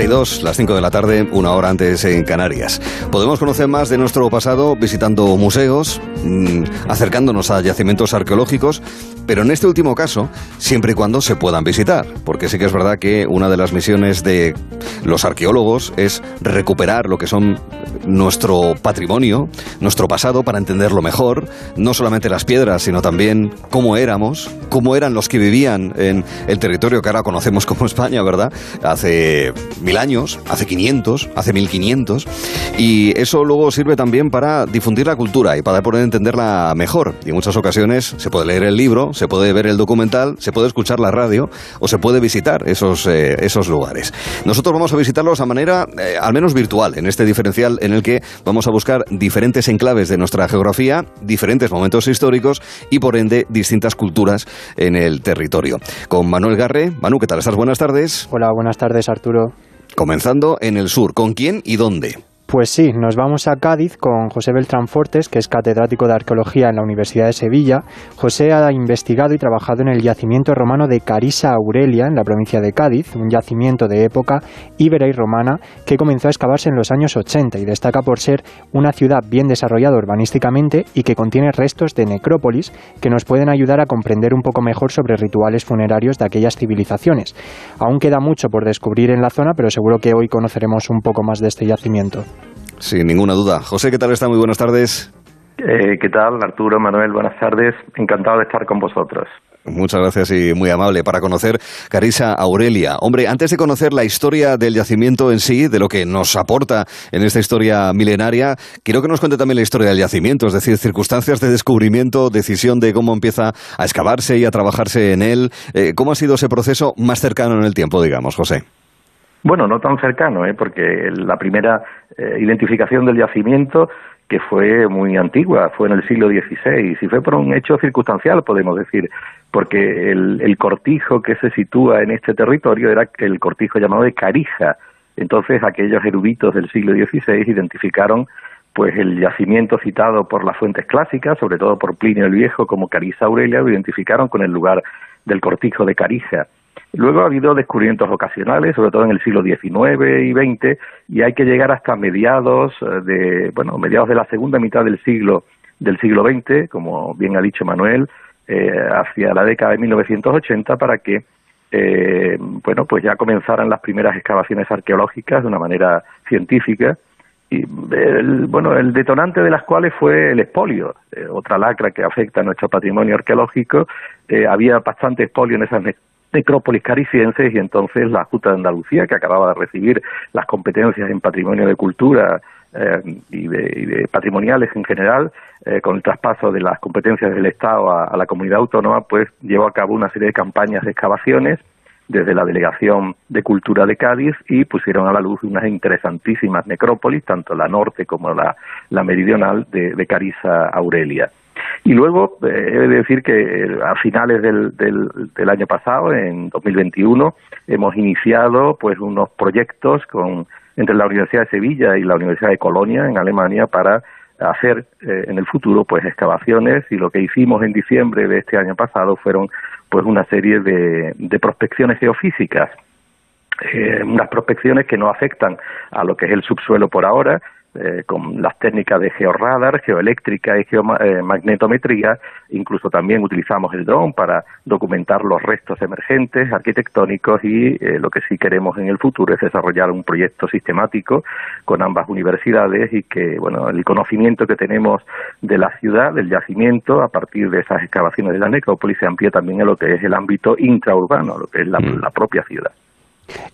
32, las 5 de la tarde, una hora antes en Canarias. Podemos conocer más de nuestro pasado visitando museos, mm, acercándonos a yacimientos arqueológicos, pero en este último caso, siempre y cuando se puedan visitar, porque sí que es verdad que una de las misiones de los arqueólogos es recuperar lo que son nuestro patrimonio, nuestro pasado, para entenderlo mejor, no solamente las piedras, sino también cómo éramos, cómo eran los que vivían en el territorio que ahora conocemos como España, ¿verdad? Hace mil años, hace 500, hace 1500, y eso luego sirve también para difundir la cultura y para poder entenderla mejor. Y en muchas ocasiones se puede leer el libro, se puede ver el documental, se puede escuchar la radio o se puede visitar esos, eh, esos lugares. Nosotros vamos a visitarlos a manera, eh, al menos virtual, en este diferencial en el que vamos a buscar diferentes enclaves de nuestra geografía, diferentes momentos históricos y por ende distintas culturas en el territorio. Con Manuel Garre. Manu, ¿qué tal estás? Buenas tardes. Hola, buenas tardes Arturo. Comenzando en el sur, ¿con quién y dónde? Pues sí, nos vamos a Cádiz con José Beltrán Fortes, que es catedrático de arqueología en la Universidad de Sevilla. José ha investigado y trabajado en el yacimiento romano de Carisa Aurelia, en la provincia de Cádiz, un yacimiento de época íbera y romana que comenzó a excavarse en los años 80 y destaca por ser una ciudad bien desarrollada urbanísticamente y que contiene restos de necrópolis que nos pueden ayudar a comprender un poco mejor sobre rituales funerarios de aquellas civilizaciones. Aún queda mucho por descubrir en la zona, pero seguro que hoy conoceremos un poco más de este yacimiento. Sin ninguna duda. José, ¿qué tal está? Muy buenas tardes. Eh, ¿Qué tal, Arturo, Manuel? Buenas tardes. Encantado de estar con vosotros. Muchas gracias y muy amable para conocer Carisa Aurelia. Hombre, antes de conocer la historia del yacimiento en sí, de lo que nos aporta en esta historia milenaria, quiero que nos cuente también la historia del yacimiento, es decir, circunstancias de descubrimiento, decisión de cómo empieza a excavarse y a trabajarse en él. Eh, ¿Cómo ha sido ese proceso más cercano en el tiempo, digamos, José? Bueno, no tan cercano, ¿eh? porque la primera eh, identificación del yacimiento, que fue muy antigua, fue en el siglo XVI, y fue por un hecho circunstancial, podemos decir, porque el, el cortijo que se sitúa en este territorio era el cortijo llamado de Carija. Entonces, aquellos eruditos del siglo XVI identificaron pues el yacimiento citado por las fuentes clásicas, sobre todo por Plinio el Viejo como Carisa Aurelia, lo identificaron con el lugar del cortijo de Carija. Luego ha habido descubrimientos ocasionales, sobre todo en el siglo XIX y XX, y hay que llegar hasta mediados eh, de, bueno, mediados de la segunda mitad del siglo del siglo XX, como bien ha dicho Manuel, eh, hacia la década de 1980 para que eh, bueno, pues ya comenzaran las primeras excavaciones arqueológicas de una manera científica y el, bueno, el detonante de las cuales fue el expolio, otra lacra que afecta a nuestro patrimonio arqueológico. había bastante expolio en esas necrópolis caricienses y entonces la Junta de Andalucía, que acababa de recibir las competencias en patrimonio de cultura eh, y, de, patrimoniales en general, eh, con el traspaso de las competencias del Estado a, la comunidad autónoma, pues llevó a cabo una serie de campañas de excavaciones desde la Delegación de Cultura de Cádiz y pusieron a la luz unas interesantísimas necrópolis, tanto la norte como la, meridional de, de Carisa Aurelia. Y luego, eh, he de decir que eh, a finales del, del, año pasado, en 2021, hemos iniciado pues unos proyectos con, entre la Universidad de Sevilla y la Universidad de Colonia, en Alemania, para hacer eh, en el futuro pues excavaciones y lo que hicimos en diciembre de este año pasado fueron pues una serie de, de prospecciones geofísicas. Unas prospecciones que no afectan a lo que es el subsuelo por ahora, eh, con las técnicas de georradar, geoeléctrica y geomagnetometría, incluso también utilizamos el dron para documentar los restos emergentes arquitectónicos y eh, lo que sí queremos en el futuro es desarrollar un proyecto sistemático con ambas universidades y que, bueno, el conocimiento que tenemos de la ciudad, del yacimiento, a partir de esas excavaciones de la necrópolis, se amplíe también a lo que es el ámbito intraurbano, lo que es la mm. propia ciudad.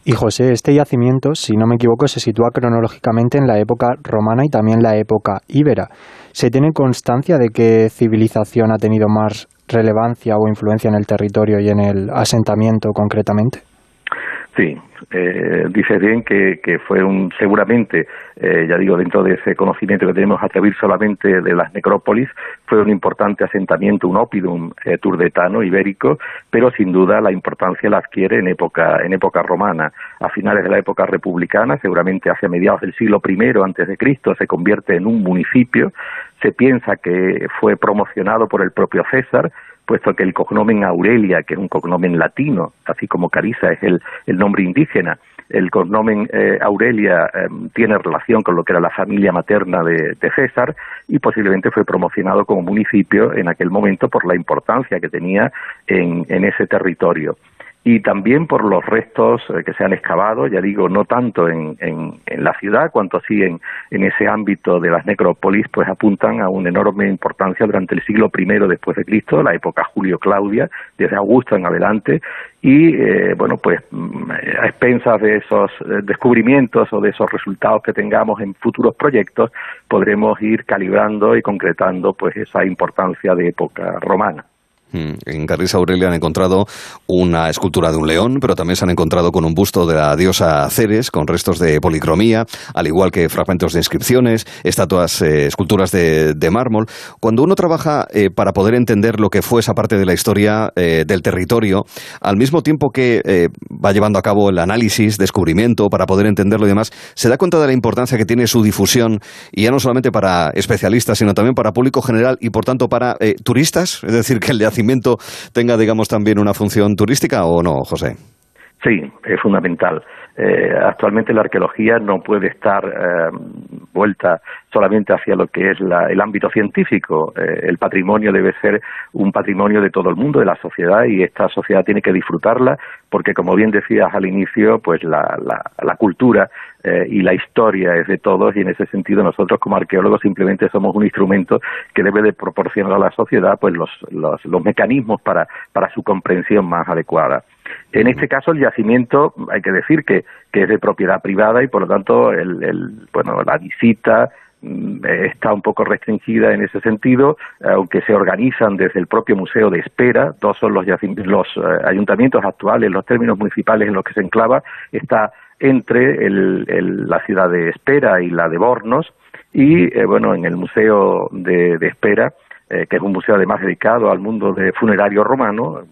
Y José, este yacimiento, si no me equivoco, se sitúa cronológicamente en la época romana y también la época íbera. ¿Se tiene constancia de qué civilización ha tenido más relevancia o influencia en el territorio y en el asentamiento concretamente? Sí, eh, dices bien que, que, fue un, seguramente, eh, ya digo, dentro de ese conocimiento que tenemos a través solamente de las necrópolis, fue un importante asentamiento, un opidum eh, turdetano, ibérico, pero sin duda la importancia la adquiere en época, en época romana. A finales de la época republicana, seguramente hacia mediados del siglo I antes de Cristo, se convierte en un municipio. Se piensa que fue promocionado por el propio César, puesto que el cognomen Aurelia, que es un cognomen latino, así como Carisa es el, el nombre indígena, el cognomen eh, Aurelia em, tiene relación con lo que era la familia materna de, César y posiblemente fue promocionado como municipio en aquel momento por la importancia que tenía en ese territorio y también por los restos eh, que se han excavado, ya digo, no tanto en, en, la ciudad cuanto sí en, en, ese ámbito de las necrópolis, pues apuntan a una enorme importancia durante el siglo I después de Cristo, la época Julio-Claudia, desde Augusto en adelante, y eh, bueno, pues mm, a expensas de esos eh, descubrimientos o de esos resultados que tengamos en futuros proyectos, podremos ir calibrando y concretando pues esa importancia de época romana. Mm, en Carrisa Aurelia han encontrado una escultura de un león, pero también se han encontrado con un busto de la diosa Ceres, con restos de policromía, al igual que fragmentos de inscripciones, estatuas, eh, esculturas de, mármol. Cuando uno trabaja eh, para poder entender lo que fue esa parte de la historia eh, del territorio, al mismo tiempo que va llevando a cabo el análisis, descubrimiento, para poder entenderlo y demás, se da cuenta de la importancia que tiene su difusión, y ya no solamente para especialistas, sino también para público general y, por tanto, para turistas, es decir, que el tenga, digamos, también una función turística o no, José? Sí, es fundamental. Eh, actualmente la arqueología no puede estar eh, vuelta solamente hacia lo que es el ámbito científico. Eh, el patrimonio debe ser un patrimonio de todo el mundo, de la sociedad, y esta sociedad tiene que disfrutarla, porque como bien decías al inicio, pues la, la, cultura y la historia es de todos, y en ese sentido nosotros como arqueólogos simplemente somos un instrumento que debe de proporcionar a la sociedad pues los, mecanismos para su comprensión más adecuada. En este caso, el yacimiento, hay que decir que, que es de propiedad privada y, por lo tanto, el, el, bueno, la visita mm, está un poco restringida en ese sentido, aunque se organizan desde el propio Museo de Espera, dos son los, los eh, ayuntamientos actuales, los términos municipales en los que se enclava, está entre el, la ciudad de Espera y la de Bornos, y eh, bueno, en el Museo de, de Espera, eh, que es un museo además dedicado al mundo de funerario romano,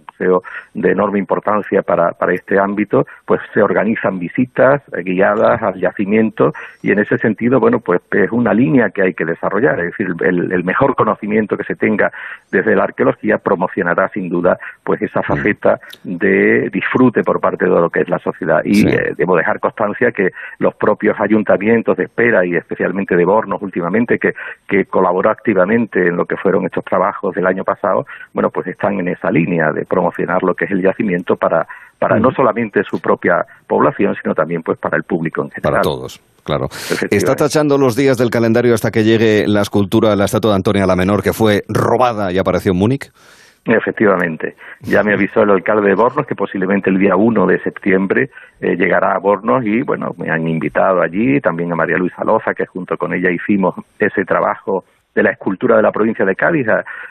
de enorme importancia para, para este ámbito, pues se organizan visitas guiadas al yacimiento y en ese sentido, bueno, pues es una línea que hay que desarrollar, es decir, el, mejor conocimiento que se tenga desde la arqueología promocionará sin duda pues esa mm. faceta de disfrute por parte de lo que es la sociedad. Y eh, debo dejar constancia que los propios ayuntamientos de espera y especialmente de Bornos últimamente que, que colaboró activamente en lo que fueron estos trabajos del año pasado, bueno, pues están en esa línea de promocionar lo que es el yacimiento para, para no solamente su propia población, sino también pues para el público en general. Para todos. Claro. Está tachando los días del calendario hasta que llegue la escultura, la estatua de Antonia la Menor, que fue robada y apareció en Múnich. Efectivamente. Ya me avisó el alcalde de Bornos que posiblemente el día 1 de septiembre eh, llegará a Bornos y, bueno, me han invitado allí, también a María Luisa Loza, que junto con ella hicimos ese trabajo de la escultura de la provincia de Cádiz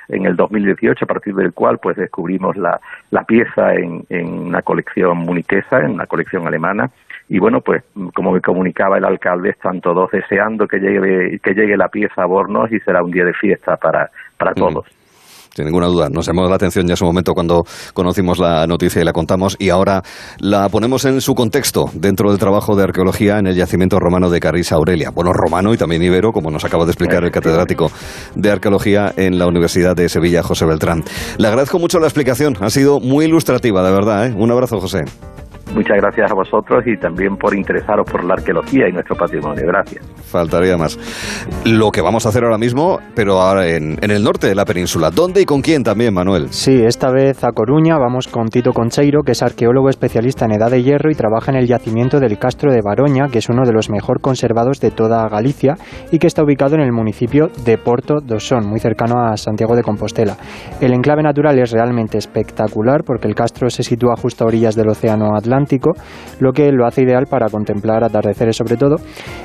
en el 2018, a partir del cual pues descubrimos la, la pieza en, en una colección muniquesa, en una colección alemana, y bueno, pues como me comunicaba el alcalde, están todos deseando que llegue, que llegue la pieza a Bornos y será un día de fiesta para, para todos sin ninguna duda. Nos llamó la atención ya en su momento cuando conocimos la noticia y la contamos y ahora la ponemos en su contexto dentro del trabajo de arqueología en el yacimiento romano de Carrisa Aurelia. Bueno, romano y también ibero, como nos acaba de explicar el catedrático de arqueología en la Universidad de Sevilla, José Beltrán. Le agradezco mucho la explicación, ha sido muy ilustrativa, de verdad. ¿eh? Un abrazo, José. Muchas gracias a vosotros y también por interesaros por la arqueología y nuestro patrimonio. Gracias. Faltaría más. Lo que vamos a hacer ahora mismo, pero ahora en, en, el norte de la península. ¿Dónde y con quién también, Manuel? Sí, esta vez a Coruña vamos con Tito Concheiro, que es arqueólogo especialista en edad de hierro y trabaja en el yacimiento del Castro de Baroña, que es uno de los mejor conservados de toda Galicia y que está ubicado en el municipio de Porto do Son, muy cercano a Santiago de Compostela. El enclave natural es realmente espectacular porque el castro se sitúa justo a orillas del Océano Atlántico lo que lo hace ideal para contemplar atardeceres sobre todo.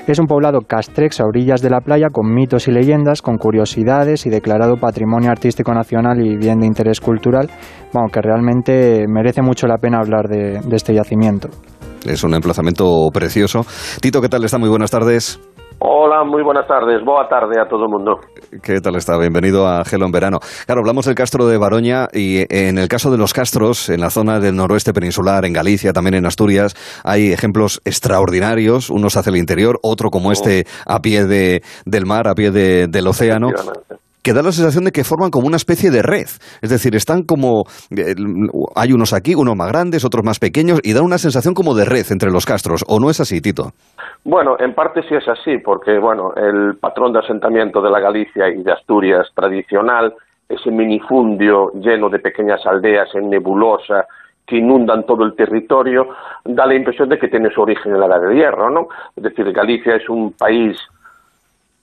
Es un poblado castrex a orillas de la playa con mitos y leyendas, con curiosidades y declarado Patrimonio Artístico Nacional y bien de interés cultural, bueno, que realmente merece mucho la pena hablar de, de este yacimiento. Es un emplazamiento precioso. Tito, ¿qué tal? Está muy buenas tardes. Hola, muy buenas tardes. Boa tarde a todo el mundo. ¿Qué tal está? Bienvenido a Gelo en Verano. Claro, hablamos del Castro de Baroña y en el caso de los castros, en la zona del noroeste peninsular, en Galicia, también en Asturias, hay ejemplos extraordinarios, unos hacia el interior, otro como este a pie de, del mar, a pie del océano. Que da la sensación de que forman como una especie de red. Es decir, están como... Eh, hay unos aquí, unos más grandes, otros más pequeños, y da una sensación como de red entre los castros. ¿O no es así, Tito? Bueno, en parte sí es así, porque bueno, el patrón de asentamiento de la Galicia y de Asturias tradicional, ese minifundio lleno de pequeñas aldeas en nebulosa, que inundan todo el territorio, da la impresión de que tiene su origen en la Edad de Hierro, ¿no? Es decir, Galicia es un país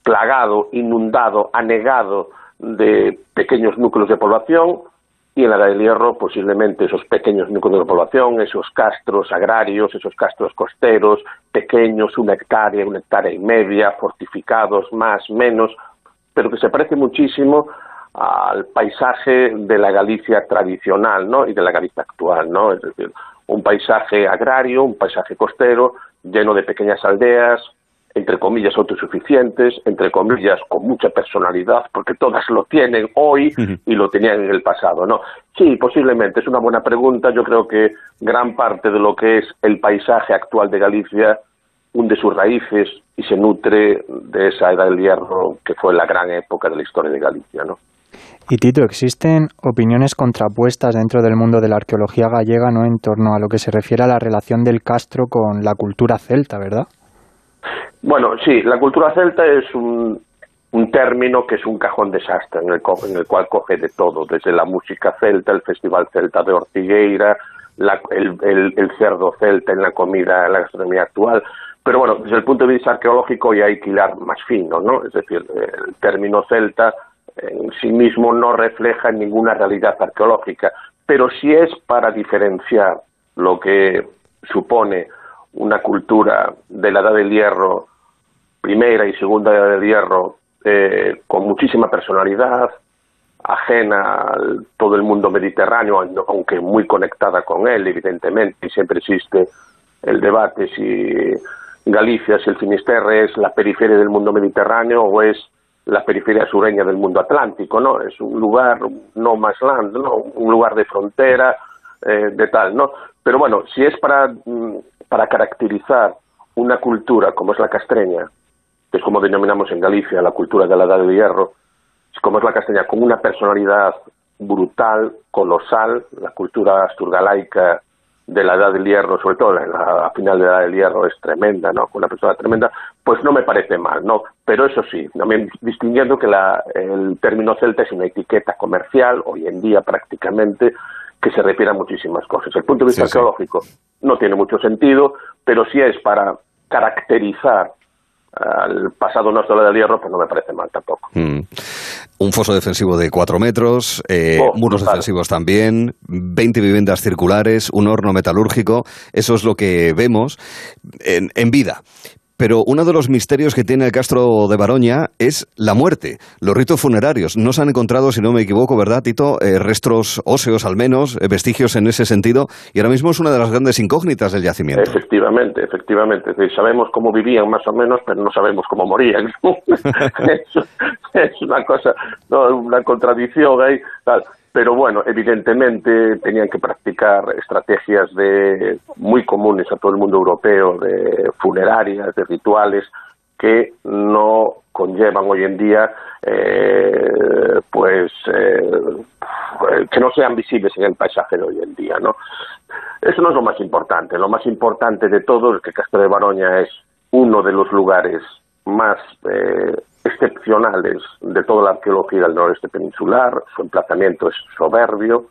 plagado, inundado, anegado de pequeños núcleos de población y en la Edad del Hierro posiblemente esos pequeños núcleos de población, esos castros agrarios, esos castros costeros, pequeños, una hectárea, una hectárea y media, fortificados, más, menos, pero que se parece muchísimo al paisaje de la Galicia tradicional ¿no? y de la Galicia actual, ¿no? es decir, un paisaje agrario, un paisaje costero, lleno de pequeñas aldeas, entre comillas autosuficientes, entre comillas con mucha personalidad, porque todas lo tienen hoy y lo tenían en el pasado, ¿no? Sí, posiblemente, es una buena pregunta. Yo creo que gran parte de lo que es el paisaje actual de Galicia hunde sus raíces y se nutre de esa edad del hierro que fue la gran época de la historia de Galicia, ¿no? Y Tito, existen opiniones contrapuestas dentro del mundo de la arqueología gallega, ¿no? En torno a lo que se refiere a la relación del Castro con la cultura celta, ¿verdad? Bueno, sí, la cultura celta es un, un término que es un cajón desastre en el, en el cual coge de todo, desde la música celta, el festival celta de Ortigueira, el, el, cerdo celta en la comida, en la gastronomía actual. Pero bueno, desde el punto de vista arqueológico ya hay que hilar más fino, ¿no? Es decir, el término celta en sí mismo no refleja ninguna realidad arqueológica, pero sí es para diferenciar lo que supone una cultura de la Edad del Hierro, primera y segunda Edad del Hierro, eh, con muchísima personalidad, ajena a todo el mundo mediterráneo, aunque muy conectada con él, evidentemente, y siempre existe el debate si Galicia, si el Finisterre es la periferia del mundo mediterráneo o es la periferia sureña del mundo atlántico, ¿no? Es un lugar no más land, ¿no? Un lugar de frontera, eh, de tal, ¿no? Pero bueno, si es para, mm, para caracterizar una cultura como es la castreña, que es como denominamos en Galicia la cultura de la Edad de Hierro, como es la castreña, con una personalidad brutal, colosal, la cultura asturgalaica de la edad del hierro, sobre todo en la, final de la edad del hierro, es tremenda, ¿no? Una persona tremenda, pues no me parece mal, ¿no? Pero eso sí, también distinguiendo que la, el término celta es una etiqueta comercial, hoy en día prácticamente, que se refiere a muchísimas cosas. El punto de vista arqueológico no tiene mucho sentido, pero si es para caracterizar al pasado nuestro del hierro, pues no me parece mal tampoco. Mm. Un foso defensivo de cuatro metros, eh, oh, muros defensivos también, 20 viviendas circulares, un horno metalúrgico, eso es lo que vemos en, en vida. Pero uno de los misterios que tiene el Castro de Baroña es la muerte, los ritos funerarios. No se han encontrado, si no me equivoco, ¿verdad, Tito? Eh, restos óseos, al menos, eh, vestigios en ese sentido, y ahora mismo es una de las grandes incógnitas del yacimiento. Efectivamente, efectivamente. sabemos cómo vivían más o menos, pero no sabemos cómo morían. es, una cosa, una contradicción ahí. Pero bueno, evidentemente tenían que practicar estrategias de muy comunes a todo el mundo europeo, de funerarias, de rituales, que no conllevan hoy en día, eh, pues, eh, que no sean visibles en el paisaje de hoy en día, ¿no? Eso no es lo más importante. Lo más importante de todo es que Castro de Baroña es uno de los lugares más eh, excepcionales de toda la arqueología del noreste peninsular, su emplazamiento es soberbio.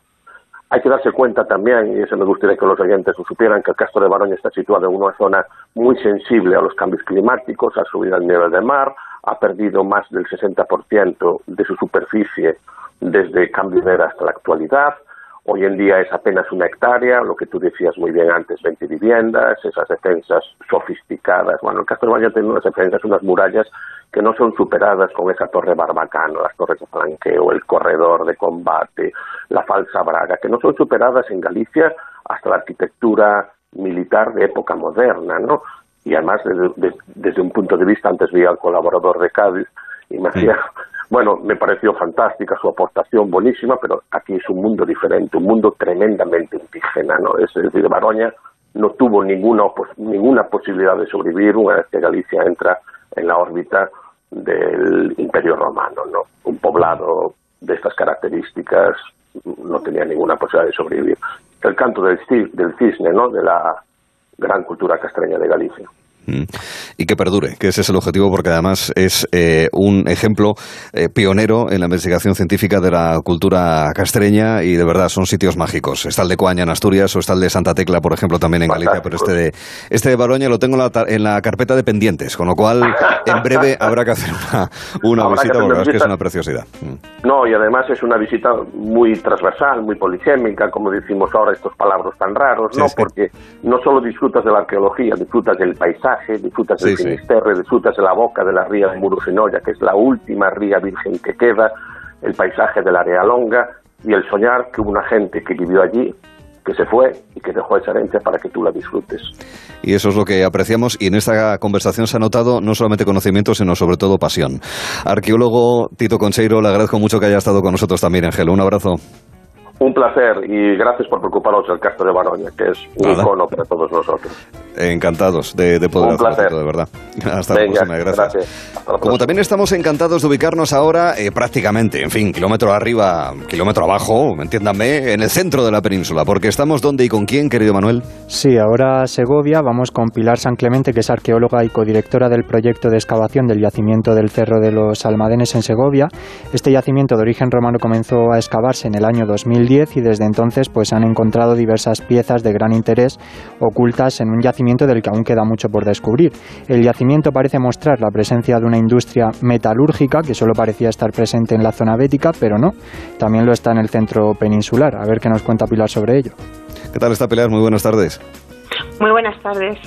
Hay que darse cuenta también, y eso me gustaría que los oyentes lo supieran, que el Castro de Baroña está situado en una zona muy sensible a los cambios climáticos, a subir al nivel del mar, ha perdido más del 60% de su superficie desde cambio de era hasta la actualidad, Hoy en día es apenas una hectárea, lo que tú decías muy bien antes, 20 viviendas, esas defensas sofisticadas. Bueno, el Castro Baño tiene unas defensas, unas murallas que no son superadas con esa torre barbacano, las torres de flanqueo, el corredor de combate, la falsa braga, que no son superadas en Galicia hasta la arquitectura militar de época moderna, ¿no? Y además, desde, un punto de vista, antes vi al colaborador de Cádiz y me hacía bueno, me pareció fantástica su aportación, buenísima, pero aquí es un mundo diferente, un mundo tremendamente indígena, ¿no? Es decir, Baroña no tuvo ninguna, ninguna posibilidad de sobrevivir una vez que Galicia entra en la órbita del Imperio Romano, ¿no? Un poblado de estas características no tenía ninguna posibilidad de sobrevivir. El canto del, del cisne, ¿no? De la gran cultura castreña de Galicia. Mm. Y que perdure, que ese es el objetivo, porque además es eh, un ejemplo eh, pionero en la investigación científica de la cultura castreña y de verdad son sitios mágicos. Está el de Coaña en Asturias o está el de Santa Tecla, por ejemplo, también en Galicia, pero este de, este de Baroña lo tengo en la, carpeta de pendientes, con lo cual en breve habrá que hacer una, visita porque es que es una preciosidad. Mm. No, y además es una visita muy transversal, muy polisémica, como decimos ahora estos palabras tan raros, ¿no? Porque no solo disfrutas de la arqueología, disfrutas del paisaje disfrutas del Finisterre, disfrutas de la boca de la ría de Murusinoya, que es la última ría virgen que queda, el paisaje de la área longa y el soñar que hubo una gente que vivió allí que se fue y que dejó esa herencia para que tú la disfrutes. Y eso es lo que apreciamos y en esta conversación se ha notado no solamente conocimiento, sino sobre todo pasión. Arqueólogo Tito Concheiro, le agradezco mucho que haya estado con nosotros también, Ángel. Un abrazo. Un placer y gracias por preocuparos del Castro de Baroña, que es un icono para todos nosotros. Encantados de, poder un placer. de verdad. Hasta la próxima, gracias. Como también estamos encantados de ubicarnos ahora eh, prácticamente, en fin, kilómetro arriba, kilómetro abajo, entiéndanme, en el centro de la península, porque estamos donde y con quién, querido Manuel. Sí, ahora Segovia, vamos con Pilar San Clemente, que es arqueóloga y codirectora del proyecto de excavación del yacimiento del Cerro de los Almadenes en Segovia. Este yacimiento de origen romano comenzó a excavarse en el año 2000 y desde entonces pues han encontrado diversas piezas de gran interés ocultas en un yacimiento del que aún queda mucho por descubrir. El yacimiento parece mostrar la presencia de una industria metalúrgica que solo parecía estar presente en la zona bética, pero no, también lo está en el centro peninsular. A ver qué nos cuenta Pilar sobre ello. ¿Qué tal está Pilar? Muy buenas tardes. Muy buenas tardes.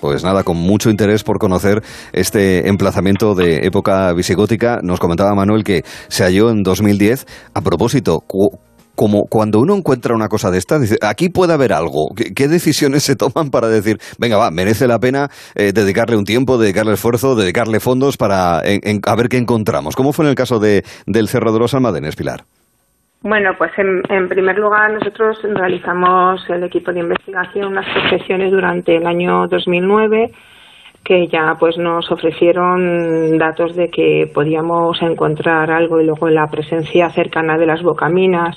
Pues nada, con mucho interés por conocer este emplazamiento de época visigótica. Nos comentaba Manuel que se halló en 2010. A propósito, como cuando uno encuentra una cosa de esta, dice, aquí puede haber algo. ¿Qué, decisiones se toman para decir, venga, va, merece la pena eh, dedicarle un tiempo, dedicarle esfuerzo, dedicarle fondos para a ver qué encontramos? ¿Cómo fue en el caso de, del Cerro de los Almadenes, Pilar? Bueno, pues en, en, primer lugar nosotros realizamos el equipo de investigación unas procesiones durante el año 2009 que ya pues nos ofrecieron datos de que podíamos encontrar algo y luego la presencia cercana de las bocaminas.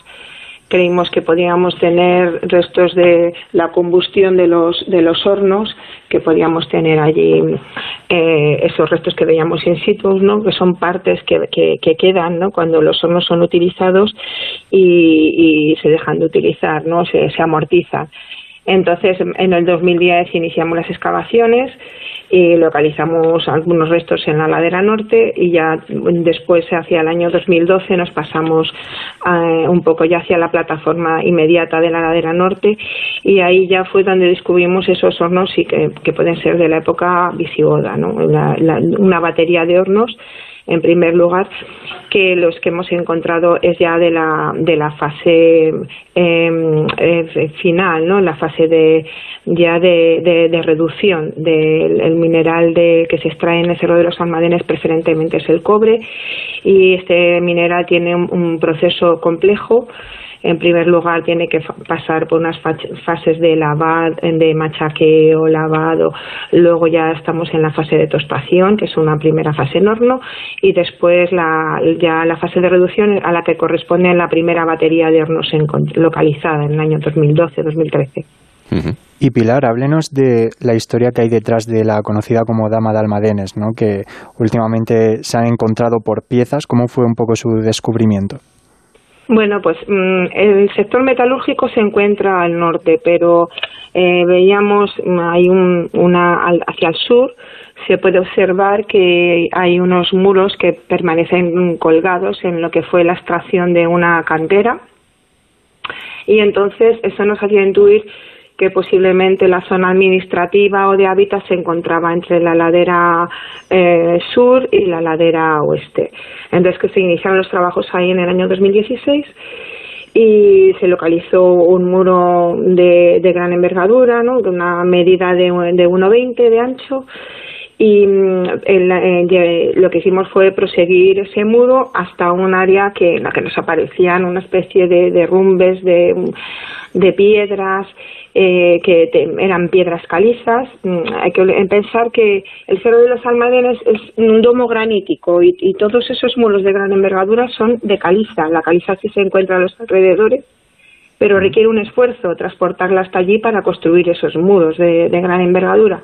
Creímos que podíamos tener restos de la combustión de los de los hornos que podíamos tener allí eh, esos restos que veíamos in situ no que son partes que, que, quedan no cuando los hornos son utilizados y, y se dejan de utilizar no se, se amortizan entonces en el 2010 iniciamos las excavaciones y localizamos algunos restos en la ladera norte y ya después hacia el año 2012 nos pasamos eh, un poco ya hacia la plataforma inmediata de la ladera norte y ahí ya fue donde descubrimos esos hornos y que, pueden ser de la época visigoda, ¿no? una batería de hornos en primer lugar, que los que hemos encontrado es ya de la, de la fase em, eh, final, ¿no? La fase de, ya de, de, reducción del mineral de, que se extrae en el Cerro de los Almadenes, preferentemente es el cobre, y este mineral tiene un proceso complejo en primer lugar tiene que pasar por unas fases de lavado, de machaqueo, lavado, luego ya estamos en la fase de tostación, que es una primera fase en horno, y después la, ya la fase de reducción a la que corresponde la primera batería de hornos localizada en el año 2012-2013. Y Pilar, háblenos de la historia que hay detrás de la conocida como Dama de Almadenes, ¿no? que últimamente se han encontrado por piezas. ¿Cómo fue un poco su descubrimiento? Bueno, pues mm, el sector metalúrgico se encuentra al norte, pero eh, veíamos mm, hay un, una hacia el sur se puede observar que hay unos muros que permanecen colgados en lo que fue la extracción de una cantera. Y entonces eso nos hacía intuir que posiblemente la zona administrativa o de hábitat se encontraba entre la ladera eh, sur y la ladera oeste. Entonces que se iniciaron los trabajos ahí en el año 2016 y se localizó un muro de, gran envergadura, ¿no? de una medida de, de 1,20 de ancho y mm, eh, lo que hicimos fue proseguir ese muro hasta un área que en la que nos aparecían una especie de derrumbes de, de piedras eh, que eran piedras calizas. Mm, hay que pensar que el Cerro de los Almadenes es un domo granítico y, todos esos muros de gran envergadura son de caliza. La caliza que se encuentra a los alrededores pero requiere un esfuerzo transportarla hasta allí para construir esos muros de gran envergadura.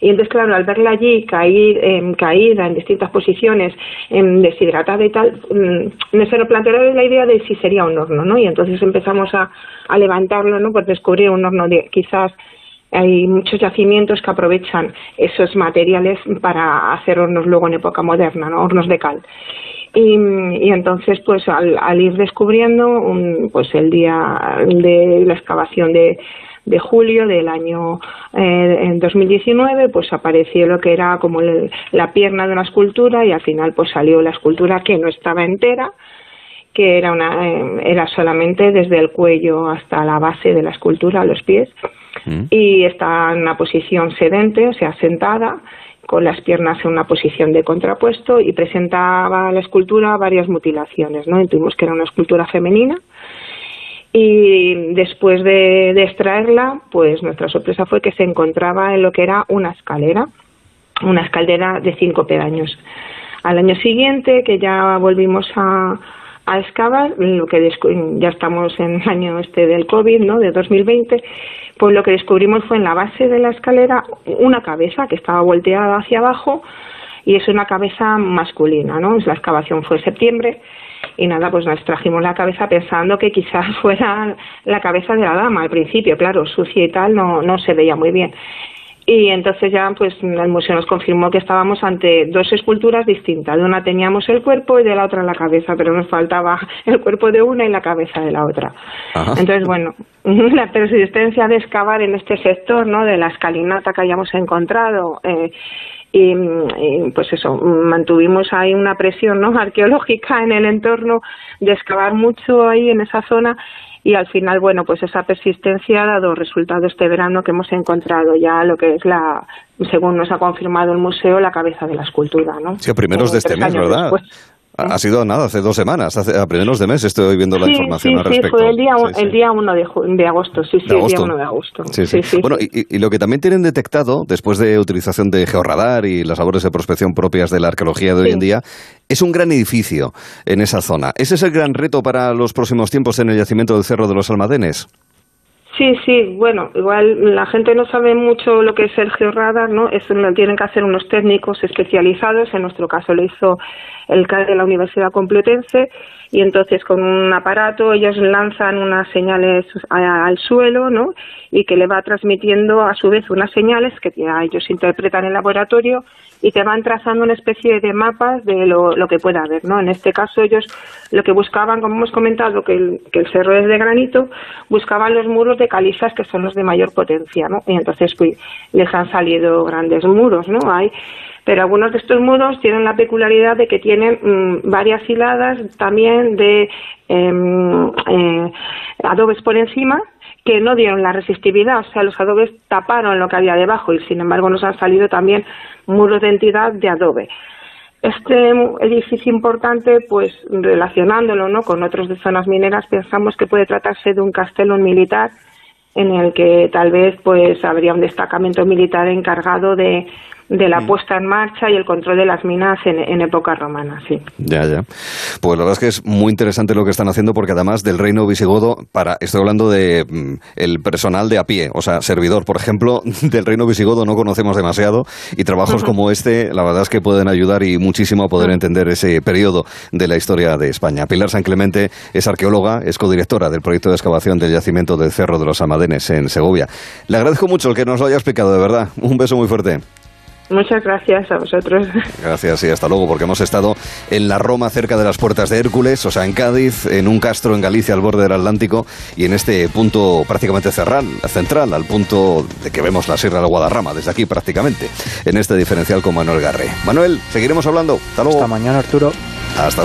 Y entonces, claro, al verla allí caer, eh, caída en distintas posiciones, em, deshidratada y tal, mm, me se planteó la idea de si sería un horno, ¿no? Y entonces empezamos a, a levantarlo, ¿no? Pues descubrir un horno de quizás hay muchos yacimientos que aprovechan esos materiales para hacer hornos luego en época moderna, ¿no? hornos de cal. Y, y entonces, pues al, al ir descubriendo, un, pues el día de la excavación de, de julio del año eh, en 2019 pues apareció lo que era como la pierna de una escultura y al final pues salió la escultura que no estaba entera que era una eh, era solamente desde el cuello hasta la base de la escultura a los pies mm. y está en una posición sedente o sea sentada con las piernas en una posición de contrapuesto y presentaba la escultura varias mutilaciones no tuvimos que era una escultura femenina y después de, extraerla, pues nuestra sorpresa fue que se encontraba en lo que era una escalera, una escalera de cinco pedaños. Al año siguiente, que ya volvimos a, a excavar, lo que ya estamos en el año este del COVID, ¿no? De 2020, pues lo que descubrimos fue en la base de la escalera una cabeza que estaba volteada hacia abajo y es una cabeza masculina, ¿no? La excavación fue en septiembre y nada, pues nos trajimos la cabeza pensando que quizás fuera la cabeza de la dama al principio, claro, sucia y tal, no, no se veía muy bien. Y entonces ya pues el museo nos confirmó que estábamos ante dos esculturas distintas. De una teníamos el cuerpo y de la otra la cabeza, pero nos faltaba el cuerpo de una y la cabeza de la otra. Entonces, bueno, la persistencia de excavar en este sector, ¿no? De la escalinata que hayamos encontrado, eh, y, pues eso, mantuvimos ahí una presión ¿no? arqueológica en el entorno de excavar mucho ahí en esa zona y al final, bueno, pues esa persistencia ha dado resultado este verano que hemos encontrado ya lo que es la, según nos ha confirmado el museo, la cabeza de la escultura, ¿no? Sí, a primeros de este mes, ¿verdad? Ha sido nada, hace dos semanas, hace, a primeros de mes estoy viendo la información al respecto. Sí, fue el día, el día 1 de, de, agosto, sí, sí, el día 1 de agosto. Sí, sí. Bueno, y, lo que también tienen detectado, después de utilización de georradar y las labores de prospección propias de la arqueología de hoy en día, es un gran edificio en esa zona. ¿Ese es el gran reto para los próximos tiempos en el yacimiento del Cerro de los Almadenes? Sí, sí, bueno, igual la gente no sabe mucho lo que es el georradar, ¿no? Eso lo tienen que hacer unos técnicos especializados, en nuestro caso lo hizo el CAE de la Universidad Complutense, y entonces con un aparato ellos lanzan unas señales al suelo, ¿no? Y que le va transmitiendo a su vez unas señales que ellos interpretan en laboratorio y te van trazando una especie de mapas de lo, que pueda haber, ¿no? En este caso ellos lo que buscaban, como hemos comentado, que el, que el cerro es de granito, buscaban los muros de calizas que son los de mayor potencia, ¿no? Y entonces pues, les han salido grandes muros, ¿no? Hay, pero algunos de estos muros tienen la peculiaridad de que tienen mm, varias hiladas también de em, eh, adobes por encima que no dieron la resistividad, o sea, los adobes taparon lo que había debajo y sin embargo nos han salido también muros de entidad de adobe. Este edificio importante, pues relacionándolo ¿no? con otros de zonas mineras, pensamos que puede tratarse de un castellón militar en el que tal vez pues habría un destacamento militar encargado de de la mm. puesta en marcha y el control de las minas en, época romana, sí. Ya, ya. Pues la verdad es que es muy interesante lo que están haciendo porque además del reino visigodo, para estoy hablando de mm, el personal de a pie, o sea, servidor, por ejemplo, del reino visigodo no conocemos demasiado y trabajos como este, la verdad es que pueden ayudar y muchísimo a poder entender ese periodo de la historia de España. Pilar San Clemente es arqueóloga, es codirectora del proyecto de excavación del yacimiento del Cerro de los Almadenes en Segovia. Le agradezco mucho el que nos lo haya explicado, de verdad. Un beso muy fuerte. Muchas gracias a vosotros. Gracias y hasta luego, porque hemos estado en la Roma, cerca de las puertas de Hércules, o sea, en Cádiz, en un castro en Galicia, al borde del Atlántico, y en este punto prácticamente central, central al punto de que vemos la Sierra de Guadarrama, desde aquí prácticamente, en este diferencial con Manuel Garre. Manuel, seguiremos hablando. Hasta luego. Hasta mañana, Arturo. Hasta